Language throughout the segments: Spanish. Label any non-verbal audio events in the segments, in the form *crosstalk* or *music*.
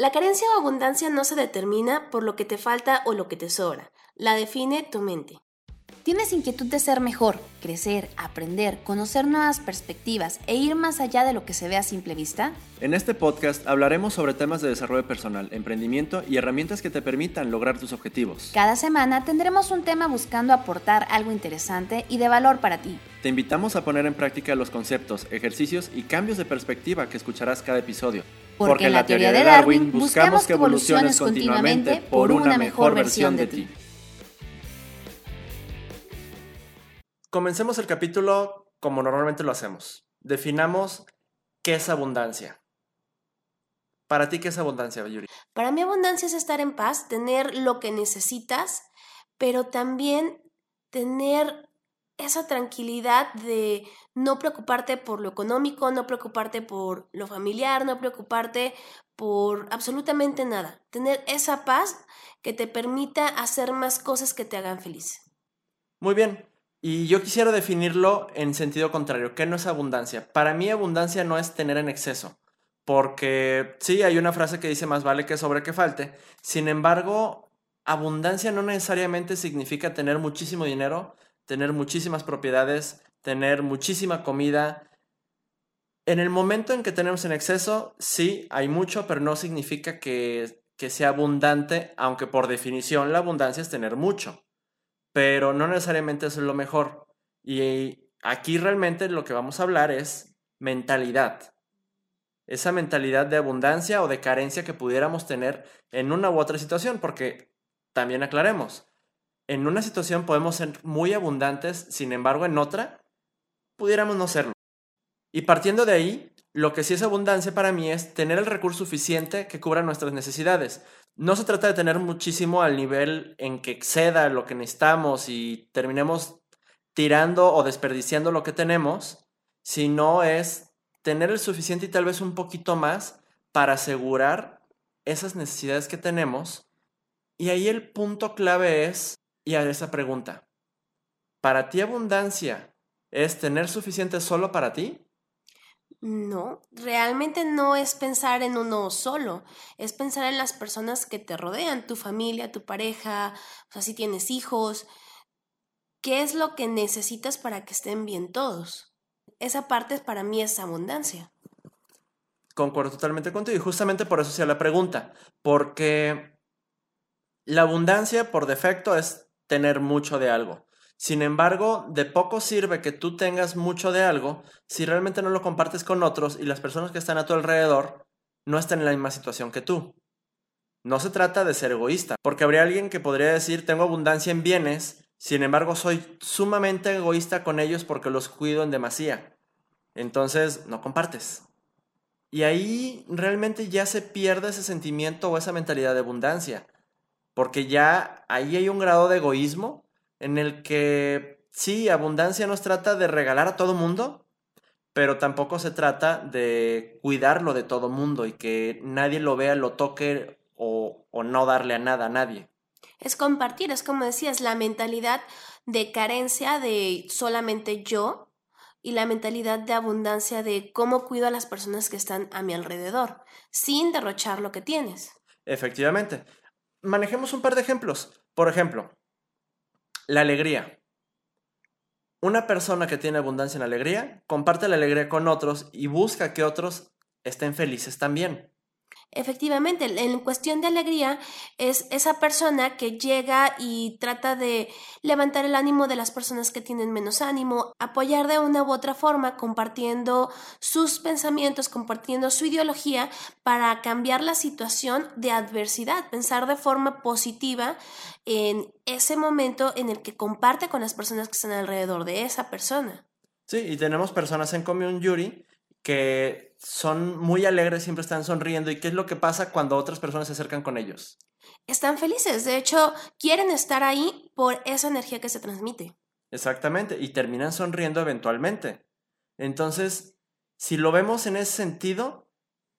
La carencia o abundancia no se determina por lo que te falta o lo que te sobra, la define tu mente. ¿Tienes inquietud de ser mejor, crecer, aprender, conocer nuevas perspectivas e ir más allá de lo que se ve a simple vista? En este podcast hablaremos sobre temas de desarrollo personal, emprendimiento y herramientas que te permitan lograr tus objetivos. Cada semana tendremos un tema buscando aportar algo interesante y de valor para ti. Te invitamos a poner en práctica los conceptos, ejercicios y cambios de perspectiva que escucharás cada episodio. Porque, en la teoría de Darwin buscamos que evoluciones continuamente por una mejor versión de ti. Comencemos el capítulo como normalmente lo hacemos. Definamos qué es abundancia. Para ti, ¿qué es abundancia, Yuri? Para mí abundancia es estar en paz, tener lo que necesitas, pero también tener esa tranquilidad de no preocuparte por lo económico, no preocuparte por lo familiar, no preocuparte por absolutamente nada. Tener esa paz que te permita hacer más cosas que te hagan feliz. Muy bien. Y yo quisiera definirlo en sentido contrario. ¿Qué no es abundancia? Para mí abundancia no es tener en exceso. Porque sí, hay una frase que dice más vale que sobre que falte. Sin embargo, abundancia no necesariamente significa tener muchísimo dinero, tener muchísimas propiedades, tener muchísima comida. En el momento en que tenemos en exceso, sí, hay mucho, pero no significa que, que sea abundante, aunque por definición la abundancia es tener mucho pero no necesariamente eso es lo mejor. Y aquí realmente lo que vamos a hablar es mentalidad. Esa mentalidad de abundancia o de carencia que pudiéramos tener en una u otra situación, porque también aclaremos, en una situación podemos ser muy abundantes, sin embargo en otra pudiéramos no serlo. Y partiendo de ahí, lo que sí es abundancia para mí es tener el recurso suficiente que cubra nuestras necesidades. No se trata de tener muchísimo al nivel en que exceda lo que necesitamos y terminemos tirando o desperdiciando lo que tenemos, sino es tener el suficiente y tal vez un poquito más para asegurar esas necesidades que tenemos. Y ahí el punto clave es, y a esa pregunta, ¿para ti abundancia es tener suficiente solo para ti? No, realmente no es pensar en uno solo, es pensar en las personas que te rodean, tu familia, tu pareja, o sea, si tienes hijos, ¿qué es lo que necesitas para que estén bien todos? Esa parte para mí es abundancia. Concuerdo totalmente contigo y justamente por eso hacía la pregunta, porque la abundancia por defecto es tener mucho de algo. Sin embargo, de poco sirve que tú tengas mucho de algo si realmente no lo compartes con otros y las personas que están a tu alrededor no están en la misma situación que tú. No se trata de ser egoísta, porque habría alguien que podría decir tengo abundancia en bienes, sin embargo soy sumamente egoísta con ellos porque los cuido en demasía. Entonces, no compartes. Y ahí realmente ya se pierde ese sentimiento o esa mentalidad de abundancia, porque ya ahí hay un grado de egoísmo en el que sí, abundancia nos trata de regalar a todo mundo, pero tampoco se trata de cuidarlo de todo mundo y que nadie lo vea, lo toque o, o no darle a nada a nadie. Es compartir, es como decías, la mentalidad de carencia de solamente yo y la mentalidad de abundancia de cómo cuido a las personas que están a mi alrededor, sin derrochar lo que tienes. Efectivamente. Manejemos un par de ejemplos. Por ejemplo, la alegría. Una persona que tiene abundancia en alegría comparte la alegría con otros y busca que otros estén felices también. Efectivamente, en cuestión de alegría es esa persona que llega y trata de levantar el ánimo de las personas que tienen menos ánimo, apoyar de una u otra forma, compartiendo sus pensamientos, compartiendo su ideología para cambiar la situación de adversidad, pensar de forma positiva en ese momento en el que comparte con las personas que están alrededor de esa persona. Sí, y tenemos personas en común, Yuri, que son muy alegres, siempre están sonriendo. ¿Y qué es lo que pasa cuando otras personas se acercan con ellos? Están felices, de hecho, quieren estar ahí por esa energía que se transmite. Exactamente, y terminan sonriendo eventualmente. Entonces, si lo vemos en ese sentido,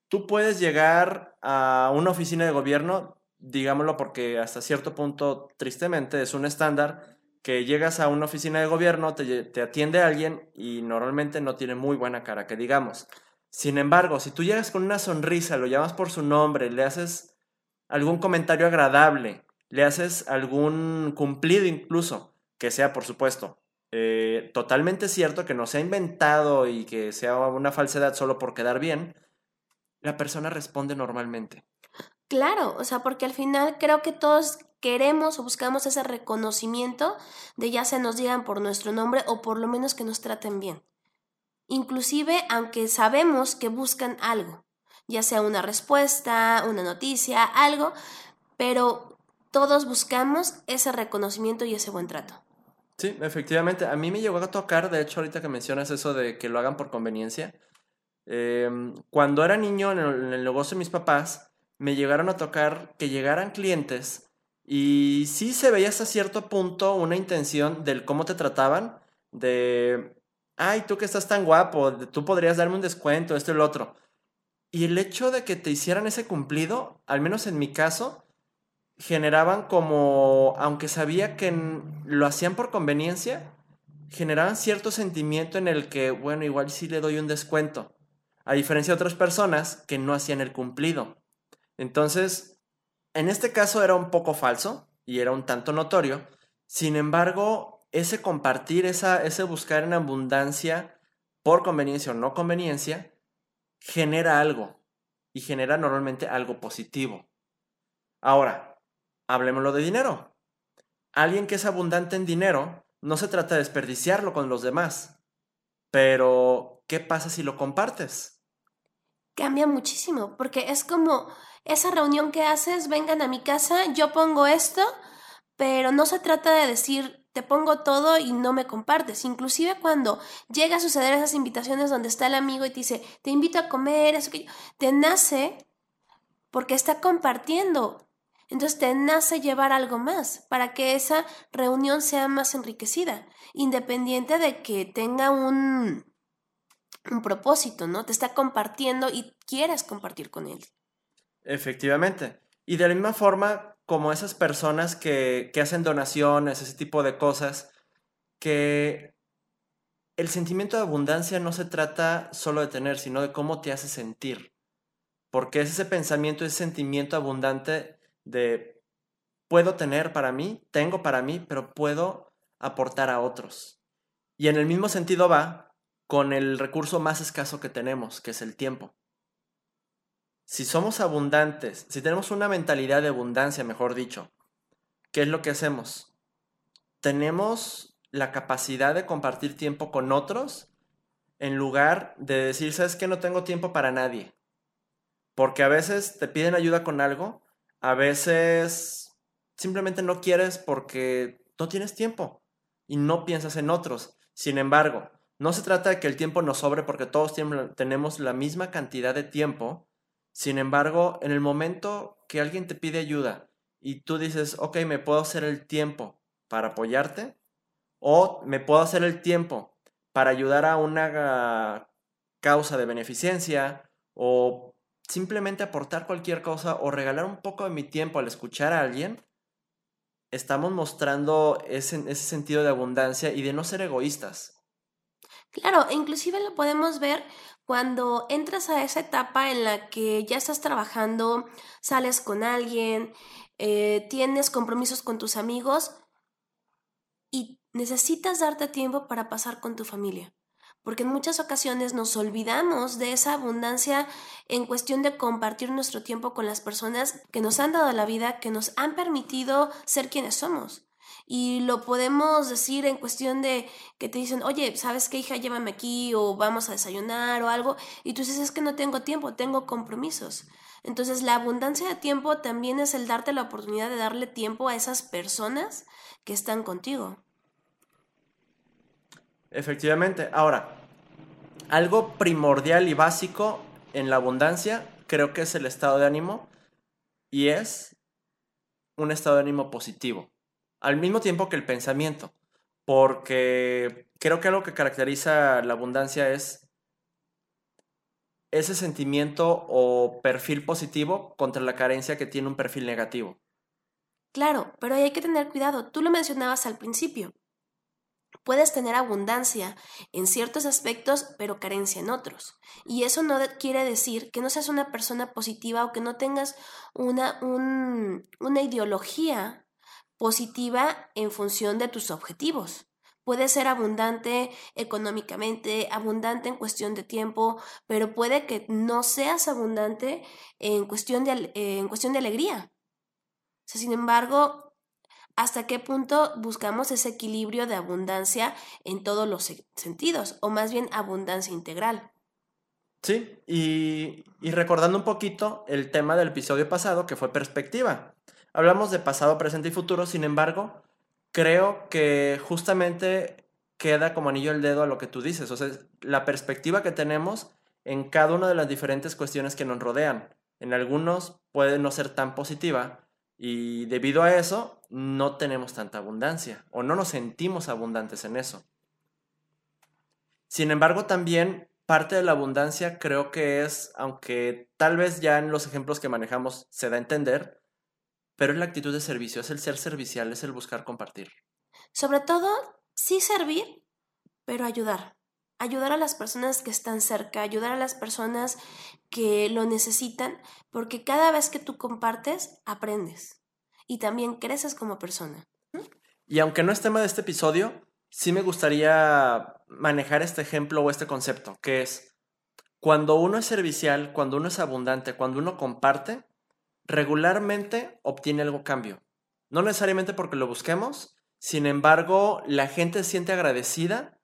tú puedes llegar a una oficina de gobierno, digámoslo porque hasta cierto punto, tristemente, es un estándar que llegas a una oficina de gobierno, te, atiende alguien y normalmente no tiene muy buena cara, que digamos. Sin embargo, si tú llegas con una sonrisa, lo llamas por su nombre, le haces algún comentario agradable, le haces algún cumplido incluso, que sea, por supuesto, eh, totalmente cierto, que no sea inventado y que sea una falsedad solo por quedar bien, la persona responde normalmente. Claro, o sea, porque al final creo que todos queremos o buscamos ese reconocimiento de ya se nos digan por nuestro nombre o por lo menos que nos traten bien. Inclusive aunque sabemos que buscan algo, ya sea una respuesta, una noticia, algo, pero todos buscamos ese reconocimiento y ese buen trato. Sí, efectivamente. A mí me llegó a tocar, de hecho, ahorita que mencionas eso de que lo hagan por conveniencia. Em, cuando era niño en el negocio de mis papás, me llegaron a tocar que llegaran clientes y sí se veía hasta cierto punto una intención del cómo te trataban, de, ay, tú que estás tan guapo, tú podrías darme un descuento, esto y lo otro. Y el hecho de que te hicieran ese cumplido, al menos en mi caso, generaban como, aunque sabía que lo hacían por conveniencia, generaban cierto sentimiento en el que, bueno, igual sí le doy un descuento, a diferencia de otras personas que no hacían el cumplido. Entonces, en este caso era un poco falso y era un tanto notorio. Sin embargo, ese compartir, esa, ese buscar en abundancia, por conveniencia o no conveniencia, genera algo y genera normalmente algo positivo. Ahora, hablemoslo de dinero. Alguien que es abundante en dinero no se trata de desperdiciarlo con los demás. Pero, ¿qué pasa si lo compartes? Cambia muchísimo, porque es como esa reunión que haces, vengan a mi casa, yo pongo esto, pero no se trata de decir, te pongo todo y no me compartes. Inclusive cuando llega a suceder esas invitaciones donde está el amigo y te dice, te invito a comer, eso que te nace porque está compartiendo. Entonces te nace llevar algo más para que esa reunión sea más enriquecida, independiente de que tenga un, un propósito, ¿no? Te está compartiendo y quieras compartir con él. Efectivamente. Y de la misma forma, como esas personas que, que hacen donaciones, ese tipo de cosas, que el sentimiento de abundancia no se trata solo de tener, sino de cómo te hace sentir. Porque es ese pensamiento, ese sentimiento abundante de puedo tener para mí, tengo para mí, pero puedo aportar a otros. Y en el mismo sentido va con el recurso más escaso que tenemos, que es el tiempo si somos abundantes, si tenemos una mentalidad de abundancia, mejor dicho, ¿qué es lo que hacemos? Tenemos la capacidad de compartir tiempo con otros en lugar de decir, sabes que no tengo tiempo para nadie. Porque a veces te piden ayuda con algo, a veces simplemente no quieres porque no tienes tiempo y no piensas en otros. Sin embargo, no se trata de que el tiempo nos sobre porque todos tenemos la misma cantidad de tiempo sin embargo, en el momento que alguien te pide ayuda y tú dices, ok, me puedo hacer el tiempo para apoyarte o me puedo hacer el tiempo para ayudar a una causa de beneficencia o simplemente aportar cualquier cosa o regalar un poco de mi tiempo al escuchar a alguien, estamos mostrando ese, ese sentido de abundancia y de no ser egoístas. Claro, inclusive lo podemos ver cuando entras a esa etapa en la que ya estás trabajando, sales con alguien, eh, tienes compromisos con tus amigos y necesitas darte tiempo para pasar con tu familia. Porque en muchas ocasiones nos olvidamos de esa abundancia en cuestión de compartir nuestro tiempo con las personas que nos han dado la vida, que nos han permitido ser quienes somos y lo podemos decir en cuestión de que te dicen, oye, ¿sabes qué hija? Llévame aquí o vamos a desayunar o algo. Y tú dices, es que no tengo tiempo, tengo compromisos. Entonces la abundancia de tiempo también es el darte la oportunidad de darle tiempo a esas personas que están contigo. Efectivamente. Ahora, algo primordial y básico en la abundancia creo que es el estado de ánimo y es un estado de ánimo positivo al mismo tiempo que el pensamiento, porque creo que algo que caracteriza la abundancia es ese sentimiento o perfil positivo contra la carencia que tiene un perfil negativo. Claro, pero hay que tener cuidado. Tú lo mencionabas al principio. Puedes tener abundancia en ciertos aspectos, pero carencia en otros. Y eso no quiere decir que no seas una persona positiva o que no tengas una, una ideología positiva en función de tus objetivos. Puedes ser abundante económicamente, abundante en cuestión de tiempo, pero puede que no seas abundante en cuestión de, en cuestión de alegría. sin embargo, hasta qué punto buscamos ese equilibrio de abundancia en todos los sentidos, o más bien abundancia integral. Sí, y, recordando un poquito el tema del episodio pasado, que fue perspectiva. Hablamos de pasado, presente y futuro, sin embargo, creo que justamente queda como anillo el dedo a lo que tú dices, o sea, la perspectiva que tenemos en cada una de las diferentes cuestiones que nos rodean. En algunos puede no ser tan positiva, y debido a eso, no tenemos tanta abundancia o no nos sentimos abundantes en eso. Sin embargo, también parte de la abundancia creo que es, aunque tal vez ya en los ejemplos que manejamos se da a entender, pero es la actitud de servicio, es el ser servicial, es el buscar compartir. Sobre todo, sí servir, pero ayudar. Ayudar a las personas que están cerca, ayudar a las personas que lo necesitan, porque cada vez que tú compartes, aprendes y también creces como persona. Y aunque no es tema de este episodio, sí me gustaría manejar este ejemplo o este concepto, que es cuando uno es servicial, cuando uno es abundante, cuando uno comparte, regularmente obtiene algo cambio. No necesariamente porque lo busquemos, sin embargo, la gente se siente agradecida.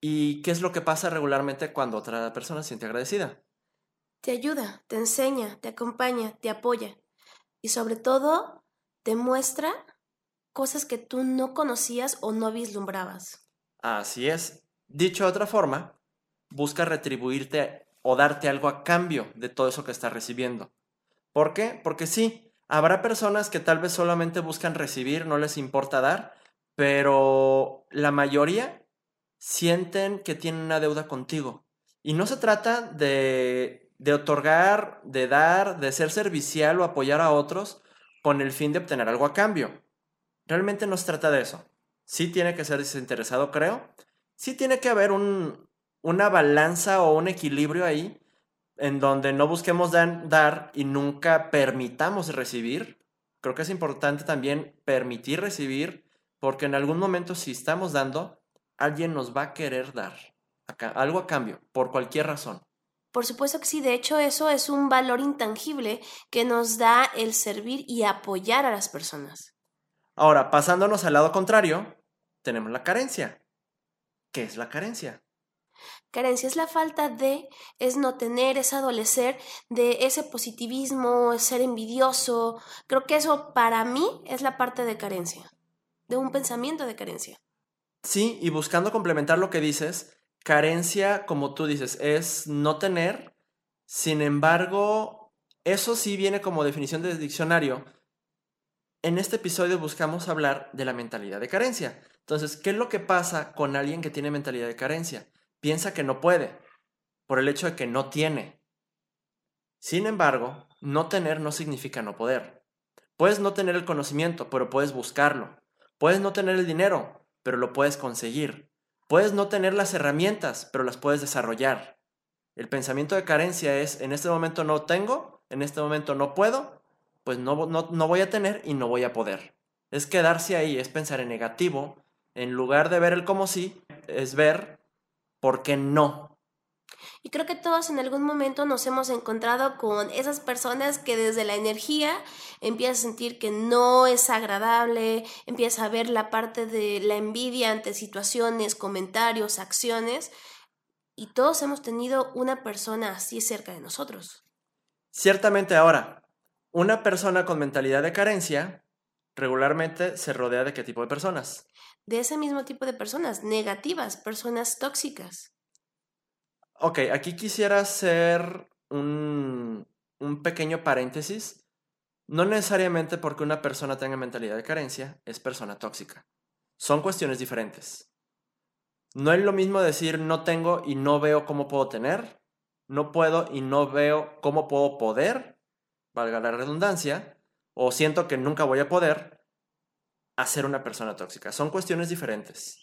¿Y qué es lo que pasa regularmente cuando otra persona se siente agradecida? Te ayuda, te enseña, te acompaña, te apoya y sobre todo te muestra cosas que tú no conocías o no vislumbrabas. Así es. Dicho de otra forma, busca retribuirte o darte algo a cambio de todo eso que estás recibiendo. ¿Por qué? Porque sí, habrá personas que tal vez solamente buscan recibir, no les importa dar, pero la mayoría sienten que tienen una deuda contigo. Y no se trata de de otorgar, de dar, de ser servicial o apoyar a otros con el fin de obtener algo a cambio. Realmente no se trata de eso. Sí tiene que ser desinteresado, creo. Sí tiene que haber un, una balanza o un equilibrio ahí en donde no busquemos dar y nunca permitamos recibir. Creo que es importante también permitir recibir porque en algún momento si estamos dando, alguien nos va a querer dar algo a cambio, por cualquier razón. Por supuesto que sí, de hecho eso es un valor intangible que nos da el servir y apoyar a las personas. Ahora, pasándonos al lado contrario, tenemos la carencia. ¿Qué es la carencia? Carencia es la falta de, es no tener, es adolecer de ese positivismo, ser envidioso. Creo que eso para mí es la parte de carencia, de un pensamiento de carencia. Sí, y buscando complementar lo que dices, carencia, como tú dices, es no tener. Sin embargo, eso sí viene como definición de diccionario. En este episodio buscamos hablar de la mentalidad de carencia. Entonces, ¿qué es lo que pasa con alguien que tiene mentalidad de carencia? Piensa que no puede, por el hecho de que no tiene. Sin embargo, no tener no significa no poder. Puedes no tener el conocimiento, pero puedes buscarlo. Puedes no tener el dinero, pero lo puedes conseguir. Puedes no tener las herramientas, pero las puedes desarrollar. El pensamiento de carencia es, en este momento no tengo, en este momento no puedo, pues no, no, voy a tener y no voy a poder. Es quedarse ahí, es pensar en negativo, en lugar de ver el como sí, es ver por qué no. Y creo que todos en algún momento nos hemos encontrado con esas personas que desde la energía empiezas a sentir que no es agradable, empiezas a ver la parte de la envidia ante situaciones, comentarios, acciones. Y todos hemos tenido una persona así cerca de nosotros. Ciertamente ahora, una persona con mentalidad de carencia regularmente se rodea de qué tipo de personas? De ese mismo tipo de personas, negativas, personas tóxicas. Ok, aquí quisiera hacer un, un pequeño paréntesis. No necesariamente porque una persona tenga mentalidad de carencia es persona tóxica. Son cuestiones diferentes. No es lo mismo decir no tengo y no veo cómo puedo tener, no puedo y no veo cómo puedo poder, valga la redundancia, o siento que nunca voy a poder, hacer una persona tóxica. Son cuestiones diferentes.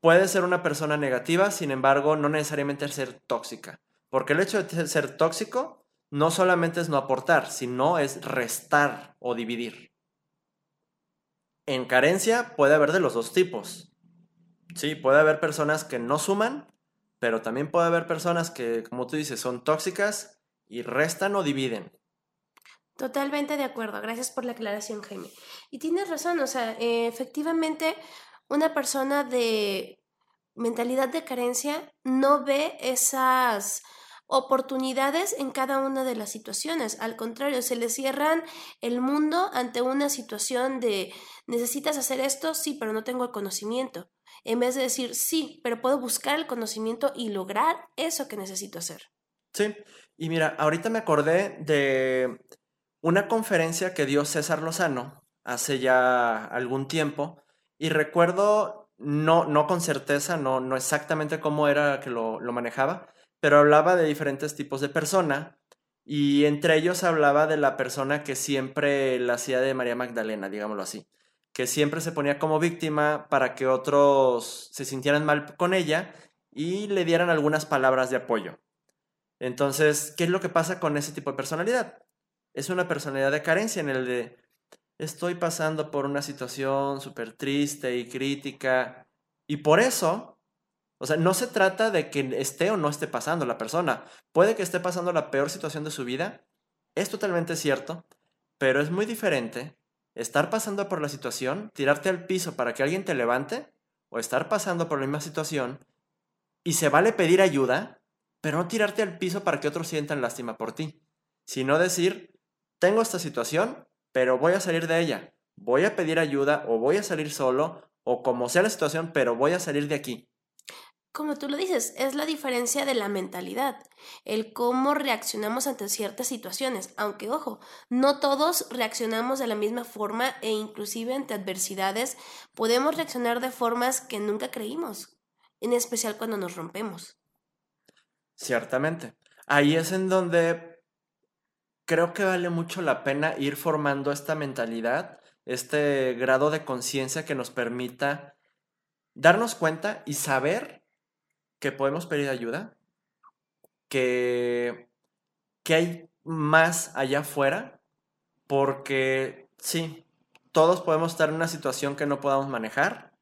puede ser una persona negativa, sin embargo, no necesariamente ser tóxica. Porque el hecho de ser tóxico no solamente es no aportar, sino es restar o dividir. En carencia puede haber de los dos tipos. Sí, puede haber personas que no suman, pero también puede haber personas que, como tú dices, son tóxicas y restan o dividen. Totalmente de acuerdo, gracias por la aclaración, Jaime. Y tienes razón, o sea, eh, efectivamente, una persona de mentalidad de carencia no ve esas oportunidades en cada una de las situaciones. Al contrario, se le cierran el mundo ante una situación de necesitas hacer esto, sí, pero no tengo el conocimiento. En vez de decir, sí, pero puedo buscar el conocimiento y lograr eso que necesito hacer. Sí, y mira, ahorita me acordé de una conferencia que dio César Lozano hace ya algún tiempo y recuerdo, no, no con certeza, no, no exactamente cómo era que lo, lo manejaba, pero hablaba de diferentes tipos de persona y entre ellos hablaba de la persona que siempre la hacía de María Magdalena, digámoslo así, que siempre se ponía como víctima para que otros se sintieran mal con ella y le dieran algunas palabras de apoyo. Entonces, ¿qué es lo que pasa con ese tipo de personalidad? Es una personalidad de carencia en el de estoy pasando por una situación súper triste y crítica y por eso o sea, no se trata de que esté o no esté pasando la persona. Puede que esté pasando la peor situación de su vida. Es totalmente cierto. Pero es muy diferente estar pasando por la situación, tirarte al piso para que alguien te levante, o estar pasando por la misma situación y se vale pedir ayuda, pero no tirarte al piso para que otros sientan lástima por ti, sino decir, tengo esta situación, pero voy a salir de ella, voy a pedir ayuda o voy a salir solo, o como sea la situación, pero voy a salir de aquí como tú lo dices, es la diferencia de la mentalidad, el cómo reaccionamos ante ciertas situaciones, aunque ojo, no todos reaccionamos de la misma forma e inclusive ante adversidades podemos reaccionar de formas que nunca creímos, en especial cuando nos rompemos. Ciertamente. Ahí es en donde creo que vale mucho la pena ir formando esta mentalidad, este grado de conciencia que nos permita darnos cuenta y saber que podemos pedir ayuda, que, que hay más allá afuera, porque sí, todos podemos estar en una situación que no podamos manejar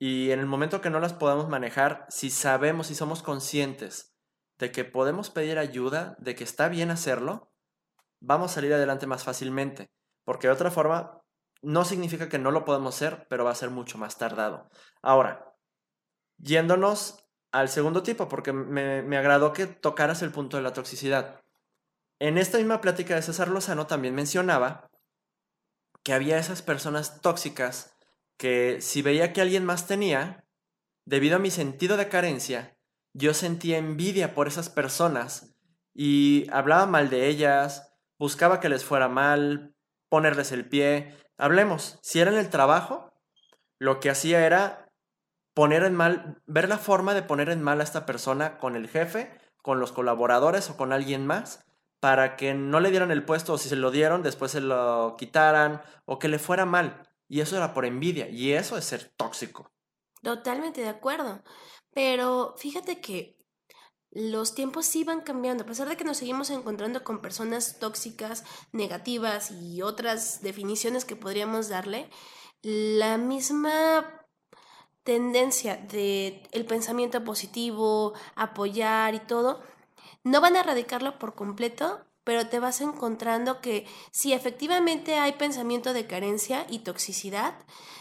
y en el momento que no las podamos manejar, si sabemos y somos conscientes de que podemos pedir ayuda, de que está bien hacerlo, vamos a salir adelante más fácilmente, porque de otra forma no significa que no lo podemos hacer, pero va a ser mucho más tardado. Ahora, yéndonos al segundo tipo, porque me, agradó que tocaras el punto de la toxicidad. En esta misma plática de César Lozano también mencionaba que había esas personas tóxicas que si veía que alguien más tenía, debido a mi sentido de carencia, yo sentía envidia por esas personas y hablaba mal de ellas, buscaba que les fuera mal, ponerles el pie. Hablemos, si era en el trabajo, lo que hacía era poner en mal, ver la forma de poner en mal a esta persona con el jefe, con los colaboradores o con alguien más, para que no le dieran el puesto o si se lo dieron, después se lo quitaran o que le fuera mal. Y eso era por envidia y eso es ser tóxico. Totalmente de acuerdo. Pero fíjate que los tiempos van cambiando, a pesar de que nos seguimos encontrando con personas tóxicas, negativas y otras definiciones que podríamos darle, la misma tendencia de el pensamiento positivo, apoyar y todo, no van a erradicarlo por completo, pero te vas encontrando que si efectivamente hay pensamiento de carencia y toxicidad,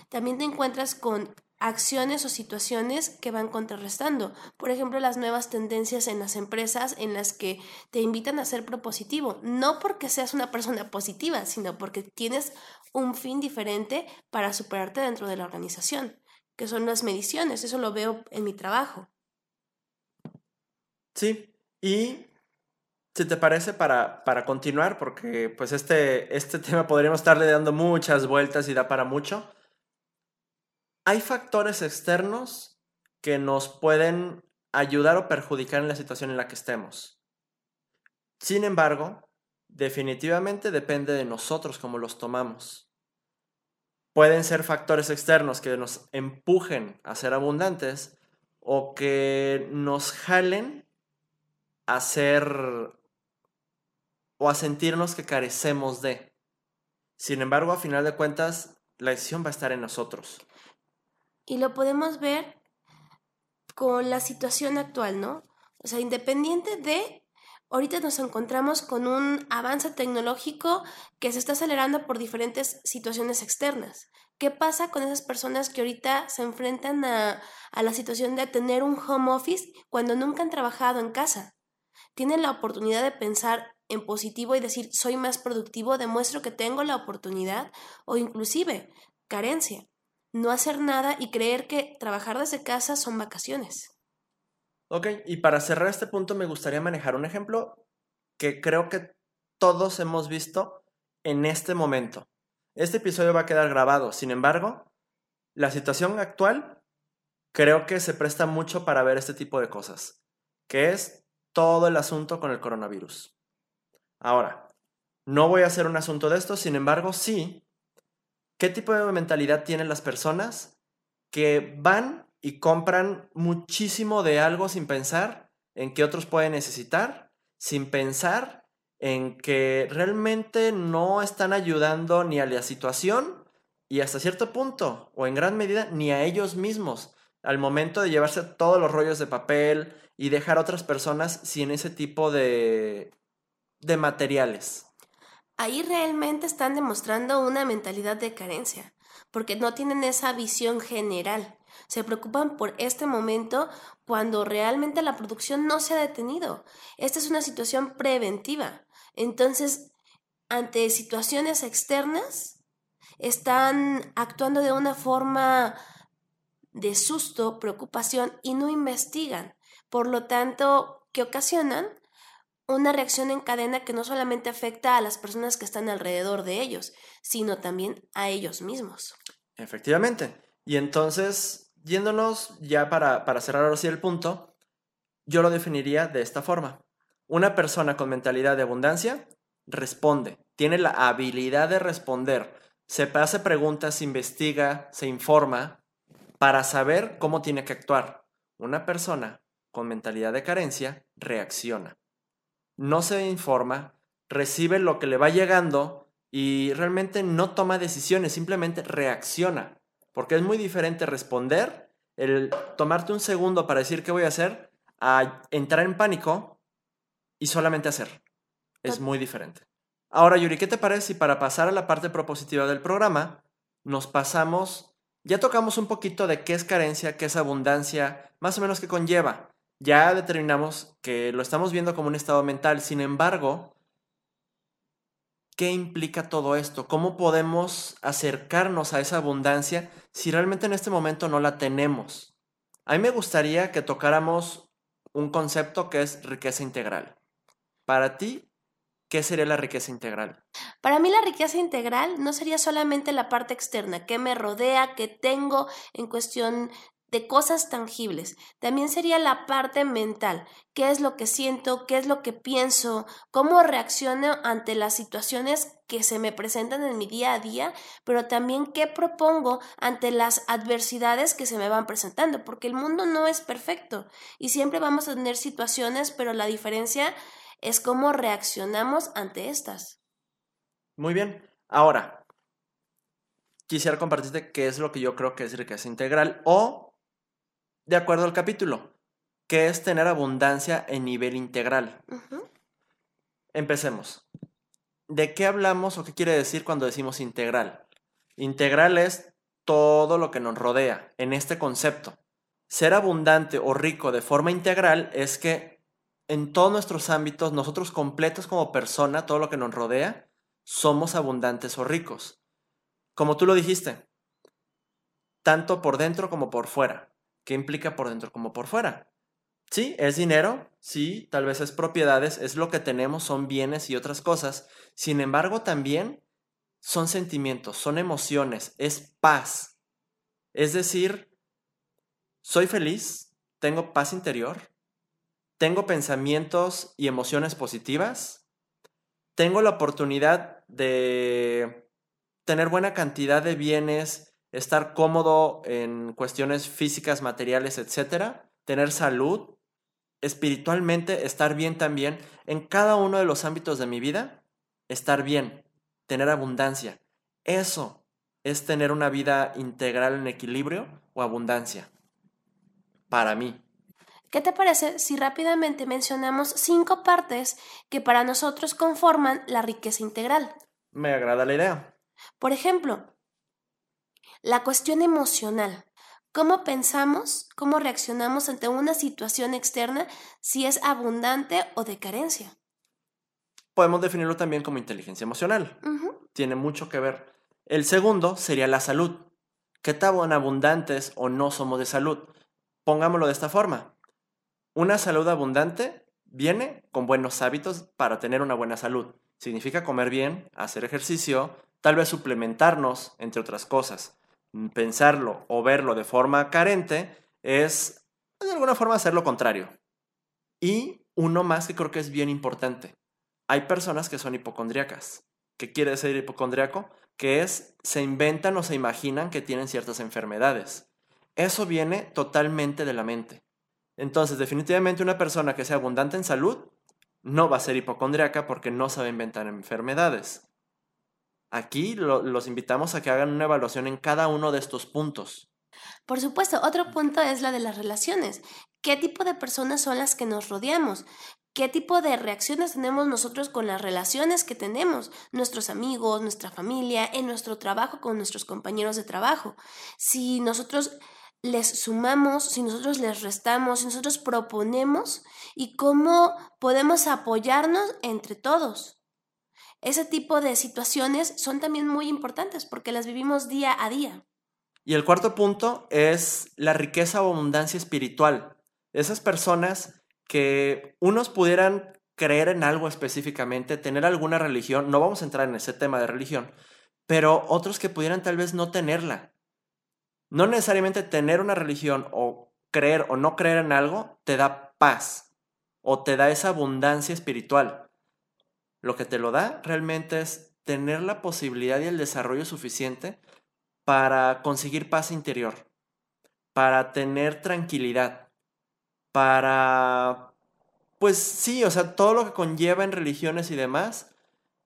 también te encuentras con acciones o situaciones que van contrarrestando. Por ejemplo, las nuevas tendencias en las empresas en las que te invitan a ser propositivo, no porque seas una persona positiva, sino porque tienes un fin diferente para superarte dentro de la organización que son las mediciones. Eso lo veo en mi trabajo. Sí, y si te parece, para, para continuar, porque pues este, este *laughs* tema podríamos estarle dando muchas vueltas y da para mucho, hay factores externos que nos pueden ayudar o perjudicar en la situación en la que estemos. Sin embargo, definitivamente depende de nosotros cómo los tomamos. pueden ser factores externos que nos empujen a ser abundantes o que nos jalen a ser o a sentirnos que carecemos de. Sin embargo, a final de cuentas, la decisión va a estar en nosotros. Y lo podemos ver con la situación actual, ¿no? O sea, independiente de, ahorita nos encontramos con un avance tecnológico que se está acelerando por diferentes situaciones externas. ¿Qué pasa con esas personas que ahorita se enfrentan a, a la situación de tener un home office cuando nunca han trabajado en casa? Tienen la oportunidad de pensar en positivo y decir soy más productivo, demuestro que tengo la oportunidad o inclusive carencia. No hacer nada y creer que trabajar desde casa son vacaciones. Ok, y para cerrar este punto me gustaría manejar un ejemplo que creo que todos hemos visto en este momento. Este episodio va a quedar grabado, sin embargo, la situación actual creo que se presta mucho para ver este tipo de cosas, que es todo el asunto con el coronavirus. Ahora, no voy a hacer un asunto de esto, sin embargo, sí, ¿qué tipo de mentalidad tienen las personas que van y compran muchísimo de algo sin pensar en que otros pueden necesitar, sin pensar en que realmente no están ayudando ni a la situación y hasta cierto punto, o en gran medida, ni a ellos mismos, al momento de llevarse todos los rollos de papel y dejar a otras personas sin ese tipo de de materiales. Ahí realmente están demostrando una mentalidad de carencia, porque no tienen esa visión general. Se preocupan por este momento cuando realmente la producción no se ha detenido. Esta es una situación preventiva. Entonces, ante situaciones externas, están actuando de una forma de susto, preocupación y no investigan. Por lo tanto, ¿qué ocasionan? Una reacción en cadena que no solamente afecta a las personas que están alrededor de ellos, sino también a ellos mismos. Efectivamente. Y entonces, yéndonos ya para, para cerrar el punto, yo lo definiría de esta forma. Una persona con mentalidad de abundancia responde, tiene la habilidad de responder, se hace preguntas, se investiga, se informa para saber cómo tiene que actuar. Una persona con mentalidad de carencia reacciona no se informa, recibe lo que le va llegando y realmente no toma decisiones, simplemente reacciona. Porque es muy diferente responder, el tomarte un segundo para decir qué voy a hacer, a entrar en pánico y solamente hacer. Es muy diferente. Ahora, Yuri, ¿qué te parece si para pasar a la parte propositiva del programa, nos pasamos, ya tocamos un poquito de qué es carencia, qué es abundancia, más o menos qué conlleva ya determinamos que lo estamos viendo como un estado mental. Sin embargo, ¿qué implica todo esto? ¿Cómo podemos acercarnos a esa abundancia si realmente en este momento no la tenemos? A mí me gustaría que tocáramos un concepto que es riqueza integral. Para ti, ¿qué sería la riqueza integral? Para mí la riqueza integral no sería solamente la parte externa, que me rodea, que tengo en cuestión de cosas tangibles. También sería la parte mental, qué es lo que siento, qué es lo que pienso, cómo reacciono ante las situaciones que se me presentan en mi día a día, pero también qué propongo ante las adversidades que se me van presentando, porque el mundo no es perfecto y siempre vamos a tener situaciones, pero la diferencia es cómo reaccionamos ante estas. Muy bien. Ahora, quisiera compartirte qué es lo que yo creo que es riqueza integral o de acuerdo al capítulo, que es tener abundancia en nivel integral. Empecemos. ¿De qué hablamos o qué quiere decir cuando decimos integral? Integral es todo lo que nos rodea en este concepto. Ser abundante o rico de forma integral es que en todos nuestros ámbitos, nosotros completos como persona, todo lo que nos rodea, somos abundantes o ricos. Como tú lo dijiste, tanto por dentro como por fuera. ¿Qué implica por dentro como por fuera? Sí, es dinero, sí, tal vez es propiedades, es lo que tenemos, son bienes y otras cosas. Sin embargo, también son sentimientos, son emociones, es paz. Es decir, soy feliz, tengo paz interior, tengo pensamientos y emociones positivas, tengo la oportunidad de tener buena cantidad de bienes, estar cómodo en cuestiones físicas, materiales, etcétera, tener salud, espiritualmente estar bien también, en cada uno de los ámbitos de mi vida, estar bien, tener abundancia. Eso es tener una vida integral en equilibrio o abundancia. Para mí. ¿Qué te parece si rápidamente mencionamos cinco partes que para nosotros conforman la riqueza integral? Me agrada la idea. Por ejemplo, la cuestión emocional. ¿Cómo pensamos, cómo reaccionamos ante una situación externa si es abundante o de carencia? Podemos definirlo también como inteligencia emocional. Tiene mucho que ver. El segundo sería la salud. ¿Qué tan abundantes o no somos de salud? Pongámoslo de esta forma. Una salud abundante viene con buenos hábitos para tener una buena salud. Significa comer bien, hacer ejercicio, tal vez suplementarnos, entre otras cosas. Pensarlo o verlo de forma carente es, de alguna forma, hacer lo contrario. Y uno más que creo que es bien importante. Hay personas que son hipocondríacas. ¿Qué quiere decir hipocondriaco? Que es, se inventan o se imaginan que tienen ciertas enfermedades. Eso viene totalmente de la mente. Entonces, definitivamente una persona que sea abundante en salud no va a ser hipocondriaca porque no sabe inventar enfermedades. Aquí los invitamos a que hagan una evaluación en cada uno de estos puntos. Por supuesto, otro punto es la de las relaciones. ¿Qué tipo de personas son las que nos rodeamos? ¿Qué tipo de reacciones tenemos nosotros con las relaciones que tenemos? Nuestros amigos, nuestra familia, en nuestro trabajo con nuestros compañeros de trabajo. Si nosotros les sumamos, si nosotros les restamos, si nosotros proponemos y cómo podemos apoyarnos entre todos. Ese tipo de situaciones son también muy importantes porque las vivimos día a día. Y el cuarto punto es la riqueza o abundancia espiritual. Esas personas que unos pudieran creer en algo específicamente, tener alguna religión, no vamos a entrar en ese tema de religión, pero otros que pudieran tal vez no tenerla, no necesariamente tener una religión o creer o no creer en algo te da paz o te da esa abundancia espiritual. Lo que te lo da realmente es tener la posibilidad y el desarrollo suficiente para conseguir paz interior, para tener tranquilidad, para, pues sí, o sea, todo lo que conlleva en religiones y demás,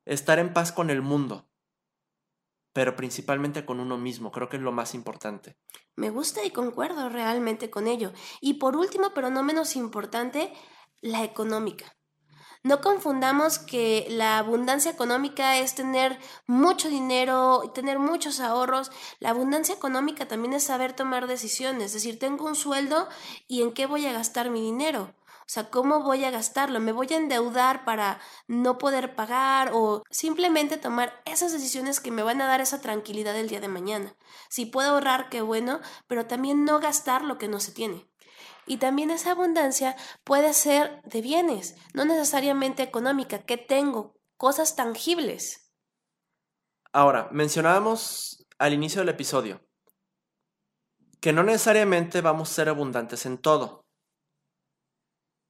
estar en paz con el mundo pero principalmente con uno mismo. Creo que es lo más importante. Me gusta y concuerdo realmente con ello. Y por último, pero no menos importante, la económica. No confundamos que la abundancia económica es tener mucho dinero, tener muchos ahorros. La abundancia económica también es saber tomar decisiones, es decir, tengo un sueldo y en qué voy a gastar mi dinero. O sea, ¿cómo voy a gastarlo? ¿Me voy a endeudar para no poder pagar o simplemente tomar esas decisiones que me van a dar esa tranquilidad el día de mañana? Si puedo ahorrar, qué bueno, pero también no gastar lo que no se tiene. Y también esa abundancia puede ser de bienes, no necesariamente económica. ¿Qué tengo? Cosas tangibles. Ahora, mencionábamos al inicio del episodio que no necesariamente vamos a ser abundantes en todo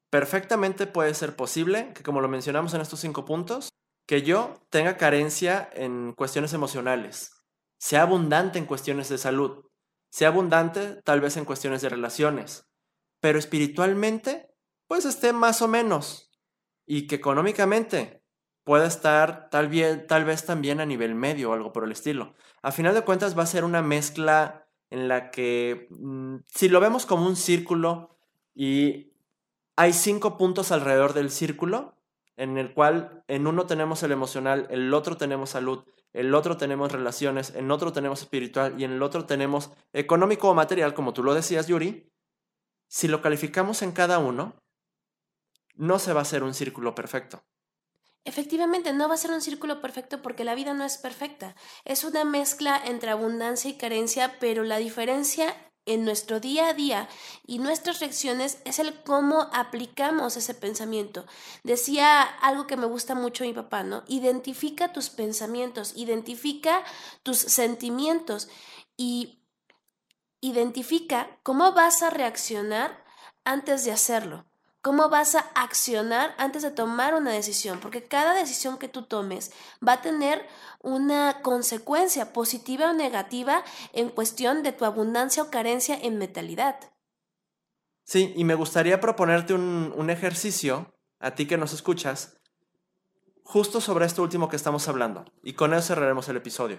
perfectamente puede ser posible que, como lo mencionamos en estos cinco puntos, que yo tenga carencia en cuestiones emocionales, sea abundante en cuestiones de salud, sea abundante tal vez en cuestiones de relaciones, pero espiritualmente, pues esté más o menos, y que económicamente pueda estar tal, tal vez también a nivel medio o algo por el estilo. A final de cuentas va a ser una mezcla en la que, mm, si lo vemos como un círculo y hay cinco puntos alrededor del círculo, en el cual en uno tenemos el emocional, el otro tenemos salud, el otro tenemos relaciones, en otro tenemos espiritual y en el otro tenemos económico o material, como tú lo decías, Yuri. Si lo calificamos en cada uno, no se va a hacer un círculo perfecto. Efectivamente, no va a ser un círculo perfecto porque la vida no es perfecta. Es una mezcla entre abundancia y carencia, pero la diferencia en nuestro día a día y nuestras reacciones es el cómo aplicamos ese pensamiento. Decía algo que me gusta mucho mi papá, ¿no? Identifica tus pensamientos, identifica tus sentimientos y identifica cómo vas a reaccionar antes de hacerlo. cómo vas a accionar antes de tomar una decisión, porque cada decisión que tú tomes va a tener una consecuencia positiva o negativa en cuestión de tu abundancia o carencia en metalidad. Sí, y me gustaría proponerte un, ejercicio, a ti que nos escuchas, justo sobre esto último que estamos hablando. Y con eso cerraremos el episodio.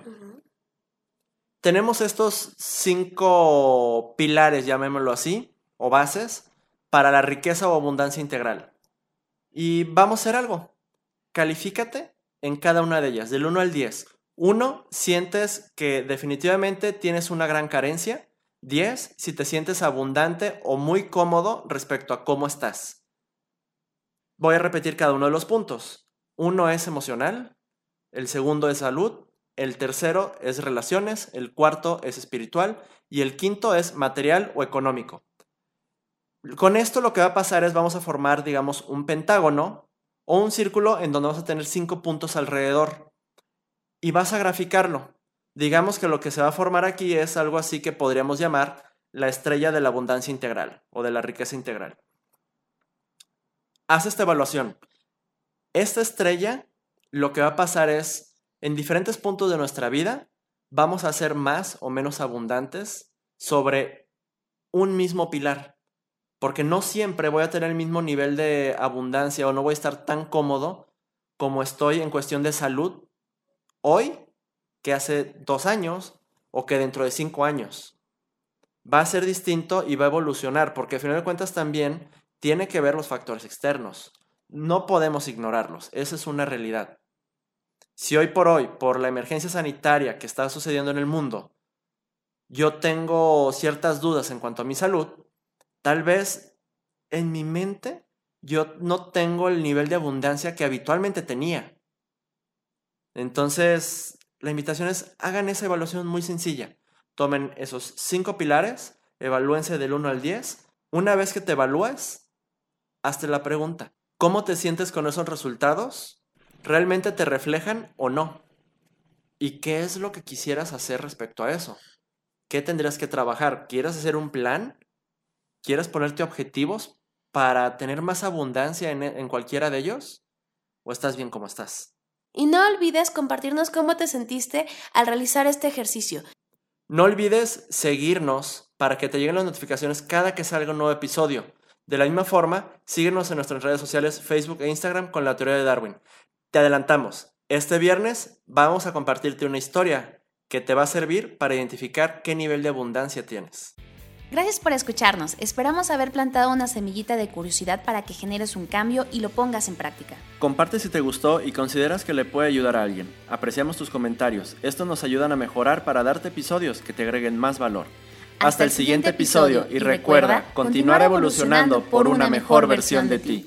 Tenemos estos cinco pilares, llamémoslo así, o bases, para la riqueza o abundancia integral. Y vamos a hacer algo. Califícate en cada una de ellas, del 1 al 10. 1, sientes que definitivamente tienes una gran carencia. 10, si te sientes abundante o muy cómodo respecto a cómo estás. Voy a repetir cada uno de los puntos. Uno es emocional, el segundo es salud, el tercero es relaciones, el cuarto es espiritual y el quinto es material o económico. Con esto lo que va a pasar es vamos a formar, digamos, un pentágono o un círculo en donde vamos a tener cinco puntos alrededor y vas a graficarlo. Digamos que lo que se va a formar aquí es algo así que podríamos llamar la estrella de la abundancia integral o de la riqueza integral. Haz esta evaluación. Esta estrella lo que va a pasar es, en diferentes puntos de nuestra vida, vamos a ser más o menos abundantes sobre un mismo pilar porque no siempre voy a tener el mismo nivel de abundancia o no voy a estar tan cómodo como estoy en cuestión de salud hoy que hace dos años o que dentro de cinco años. Va a ser distinto y va a evolucionar, porque al final de cuentas también tiene que ver los factores externos. No podemos ignorarlos, esa es una realidad. Si hoy por hoy, por la emergencia sanitaria que está sucediendo en el mundo, yo tengo ciertas dudas en cuanto a mi salud, Tal vez en mi mente yo no tengo el nivel de abundancia que habitualmente tenía. Entonces, la invitación es hagan esa evaluación muy sencilla. Tomen esos cinco pilares, evalúense del 1 al 10. Una vez que te evalúes, hazte la pregunta, ¿cómo te sientes con esos resultados? ¿Realmente te reflejan o no? ¿Y qué es lo que quisieras hacer respecto a eso? ¿Qué tendrías que trabajar? ¿Quieres hacer un plan? ¿Quieres ponerte objetivos para tener más abundancia en, cualquiera de ellos? ¿O estás bien como estás? Y no olvides compartirnos cómo te sentiste al realizar este ejercicio. No olvides seguirnos para que te lleguen las notificaciones cada que salga un nuevo episodio. De la misma forma, síguenos en nuestras redes sociales Facebook e Instagram con la teoría de Darwin. Te adelantamos, este viernes vamos a compartirte una historia que te va a servir para identificar qué nivel de abundancia tienes. Gracias por escucharnos. Esperamos haber plantado una semillita de curiosidad para que generes un cambio y lo pongas en práctica. Comparte si te gustó y consideras que le puede ayudar a alguien. Apreciamos tus comentarios. Estos nos ayudan a mejorar para darte episodios que te agreguen más valor. Hasta, el siguiente episodio y recuerda continuar evolucionando por una mejor versión de ti.